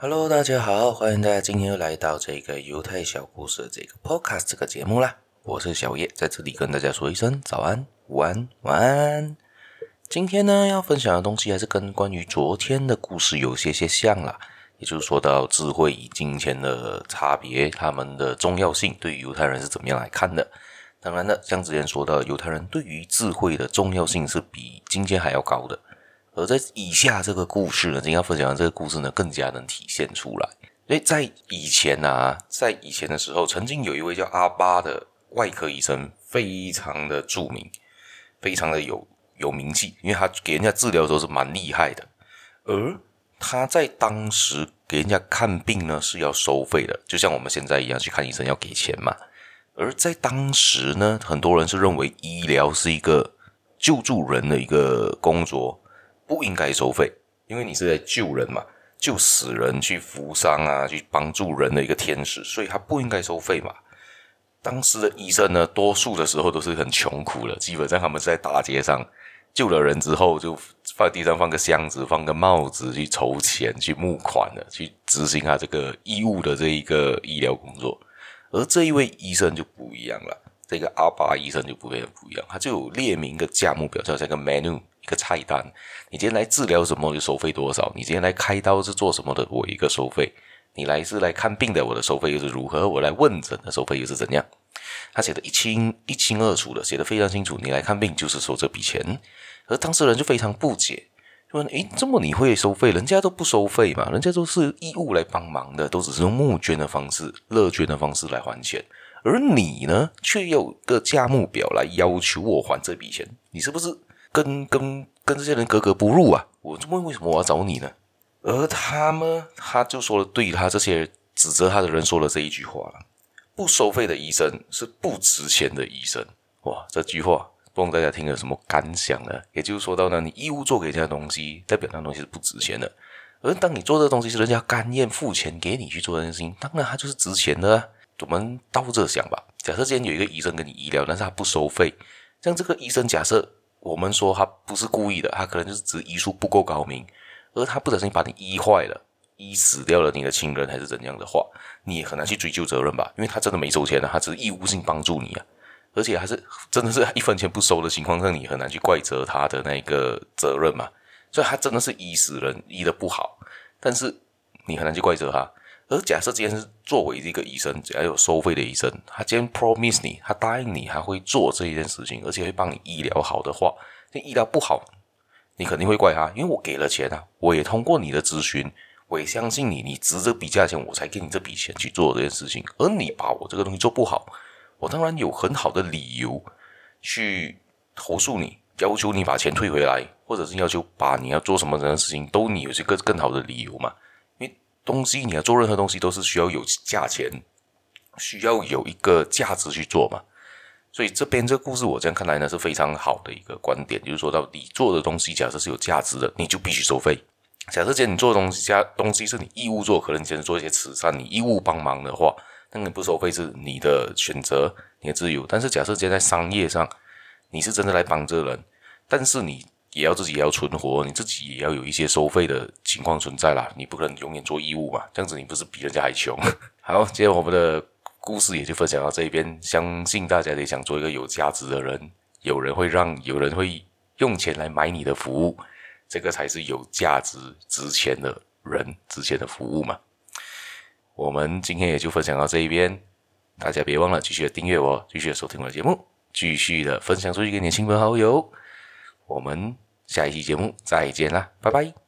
Hello，大家好，欢迎大家今天又来到这个犹太小故事的这个 Podcast 这个节目啦。我是小叶，在这里跟大家说一声早安、午安、晚安。今天呢，要分享的东西还是跟关于昨天的故事有些些像啦，也就是说到智慧与金钱的差别，他们的重要性，对于犹太人是怎么样来看的。当然了，像之前说到，犹太人对于智慧的重要性是比金钱还要高的。而在以下这个故事呢，今天要分享的这个故事呢，更加能体现出来。所以在以前啊，在以前的时候，曾经有一位叫阿巴的外科医生，非常的著名，非常的有有名气，因为他给人家治疗的时候是蛮厉害的。而他在当时给人家看病呢，是要收费的，就像我们现在一样去看医生要给钱嘛。而在当时呢，很多人是认为医疗是一个救助人的一个工作。不应该收费，因为你是在救人嘛，救死人去扶伤啊，去帮助人的一个天使，所以他不应该收费嘛。当时的医生呢，多数的时候都是很穷苦的，基本上他们是在大街上救了人之后，就放地上放个箱子，放个帽子去筹钱，去募款的，去执行他这个义务的这一个医疗工作。而这一位医生就不一样了，这个阿巴医生就不变不一样，他就有列明一个价目表，叫这个 menu。一个菜单，你今天来治疗什么就收费多少？你今天来开刀是做什么的？我一个收费。你来是来看病的，我的收费又是如何？我来问诊的收费又是怎样？他写的一清一清二楚的，写的非常清楚。你来看病就是收这笔钱，而当事人就非常不解，说：“诶，这么你会收费？人家都不收费嘛，人家都是义务来帮忙的，都只是用募捐的方式、乐捐的方式来还钱，而你呢，却有个价目表来要求我还这笔钱，你是不是？”跟跟跟这些人格格不入啊！我就问为什么我要找你呢？而他们他就说了，对他这些指责他的人说了这一句话了：不收费的医生是不值钱的医生。哇，这句话不知道大家听了什么感想呢？也就是说到呢，你义务做给人家的东西，代表那东西是不值钱的。而当你做这个东西是人家甘愿付钱给你去做这件事情，当然它就是值钱的啊。我们倒着想吧，假设今天有一个医生跟你医疗，但是他不收费，像这个医生假设。我们说他不是故意的，他可能就是指医术不够高明，而他不小心把你医坏了，医死掉了你的亲人还是怎样的话，你也很难去追究责任吧？因为他真的没收钱啊，他只是义务性帮助你啊，而且还是真的是一分钱不收的情况下，你很难去怪责他的那个责任嘛。所以他真的是医死人，医得不好，但是你很难去怪责他。而假设今天是作为一个医生，只要有收费的医生，他今天 promise 你，他答应你，他会做这一件事情，而且会帮你医疗好的话，那医疗不好，你肯定会怪他，因为我给了钱啊，我也通过你的咨询，我也相信你，你值这笔价钱，我才给你这笔钱去做这件事情，而你把我这个东西做不好，我当然有很好的理由去投诉你，要求你把钱退回来，或者是要求把你要做什么样的事情，都你有这个更好的理由嘛。东西你要做任何东西都是需要有价钱，需要有一个价值去做嘛。所以这边这个故事我这样看来呢是非常好的一个观点，就是说到你做的东西假设是有价值的，你就必须收费。假设今天你做的东西加东西是你义务做，可能你今天做一些慈善，你义务帮忙的话，那你不收费是你的选择，你的自由。但是假设今天在商业上，你是真的来帮这人，但是你。也要自己也要存活，你自己也要有一些收费的情况存在啦。你不可能永远做义务嘛，这样子你不是比人家还穷？好，今天我们的故事也就分享到这一边。相信大家也想做一个有价值的人，有人会让，有人会用钱来买你的服务，这个才是有价值、值钱的人、值钱的服务嘛。我们今天也就分享到这一边，大家别忘了继续的订阅我，继续的收听我的节目，继续的分享出去给你亲朋好友。我们下一期节目再见啦，拜拜。